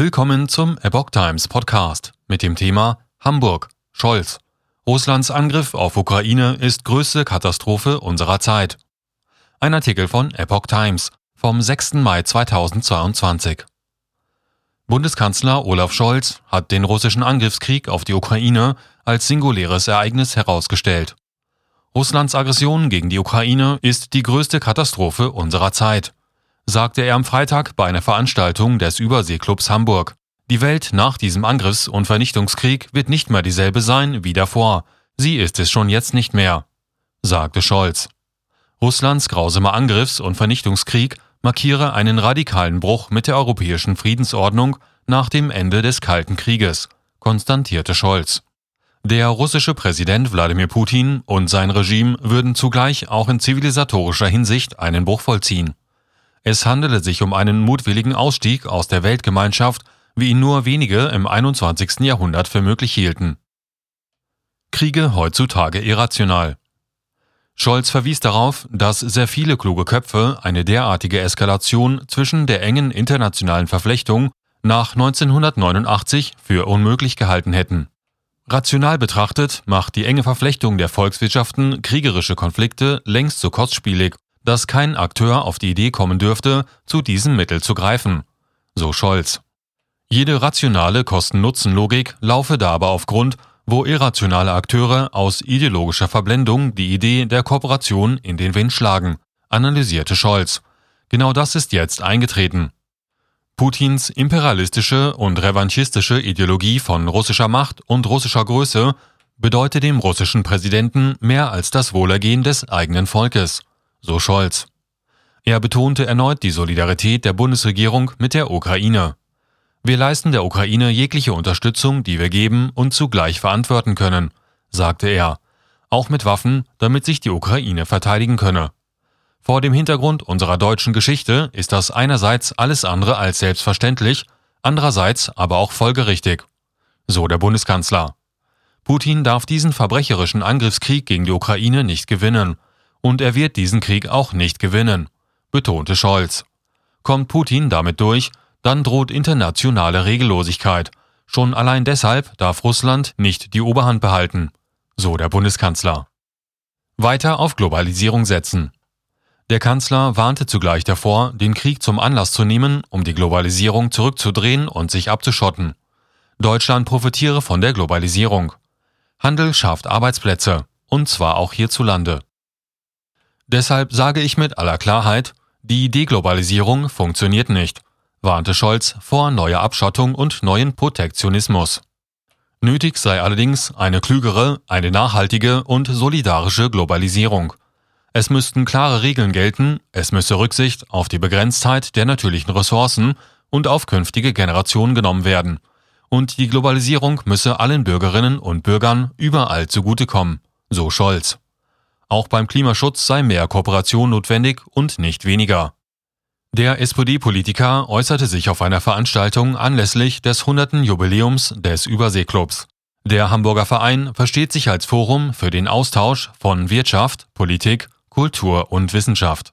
Willkommen zum Epoch Times Podcast mit dem Thema Hamburg, Scholz. Russlands Angriff auf Ukraine ist größte Katastrophe unserer Zeit. Ein Artikel von Epoch Times vom 6. Mai 2022. Bundeskanzler Olaf Scholz hat den russischen Angriffskrieg auf die Ukraine als singuläres Ereignis herausgestellt. Russlands Aggression gegen die Ukraine ist die größte Katastrophe unserer Zeit sagte er am Freitag bei einer Veranstaltung des Überseeklubs Hamburg. Die Welt nach diesem Angriffs- und Vernichtungskrieg wird nicht mehr dieselbe sein wie davor. Sie ist es schon jetzt nicht mehr, sagte Scholz. Russlands grausamer Angriffs- und Vernichtungskrieg markiere einen radikalen Bruch mit der europäischen Friedensordnung nach dem Ende des Kalten Krieges, konstatierte Scholz. Der russische Präsident Wladimir Putin und sein Regime würden zugleich auch in zivilisatorischer Hinsicht einen Bruch vollziehen. Es handele sich um einen mutwilligen Ausstieg aus der Weltgemeinschaft, wie ihn nur wenige im 21. Jahrhundert für möglich hielten. Kriege heutzutage irrational. Scholz verwies darauf, dass sehr viele kluge Köpfe eine derartige Eskalation zwischen der engen internationalen Verflechtung nach 1989 für unmöglich gehalten hätten. Rational betrachtet macht die enge Verflechtung der Volkswirtschaften kriegerische Konflikte längst so kostspielig dass kein Akteur auf die Idee kommen dürfte, zu diesem Mittel zu greifen, so Scholz. Jede rationale Kosten-Nutzen-Logik laufe da aber auf Grund, wo irrationale Akteure aus ideologischer Verblendung die Idee der Kooperation in den Wind schlagen, analysierte Scholz. Genau das ist jetzt eingetreten. Putins imperialistische und revanchistische Ideologie von russischer Macht und russischer Größe bedeutet dem russischen Präsidenten mehr als das Wohlergehen des eigenen Volkes so Scholz. Er betonte erneut die Solidarität der Bundesregierung mit der Ukraine. Wir leisten der Ukraine jegliche Unterstützung, die wir geben und zugleich verantworten können, sagte er, auch mit Waffen, damit sich die Ukraine verteidigen könne. Vor dem Hintergrund unserer deutschen Geschichte ist das einerseits alles andere als selbstverständlich, andererseits aber auch folgerichtig. So der Bundeskanzler. Putin darf diesen verbrecherischen Angriffskrieg gegen die Ukraine nicht gewinnen, und er wird diesen Krieg auch nicht gewinnen, betonte Scholz. Kommt Putin damit durch, dann droht internationale Regellosigkeit. Schon allein deshalb darf Russland nicht die Oberhand behalten, so der Bundeskanzler. Weiter auf Globalisierung setzen. Der Kanzler warnte zugleich davor, den Krieg zum Anlass zu nehmen, um die Globalisierung zurückzudrehen und sich abzuschotten. Deutschland profitiere von der Globalisierung. Handel schafft Arbeitsplätze, und zwar auch hierzulande. Deshalb sage ich mit aller Klarheit, die Deglobalisierung funktioniert nicht, warnte Scholz vor neuer Abschottung und neuen Protektionismus. Nötig sei allerdings eine klügere, eine nachhaltige und solidarische Globalisierung. Es müssten klare Regeln gelten, es müsse Rücksicht auf die Begrenztheit der natürlichen Ressourcen und auf künftige Generationen genommen werden. Und die Globalisierung müsse allen Bürgerinnen und Bürgern überall zugutekommen, so Scholz. Auch beim Klimaschutz sei mehr Kooperation notwendig und nicht weniger. Der SPD-Politiker äußerte sich auf einer Veranstaltung anlässlich des 100. Jubiläums des Überseeklubs. Der Hamburger Verein versteht sich als Forum für den Austausch von Wirtschaft, Politik, Kultur und Wissenschaft.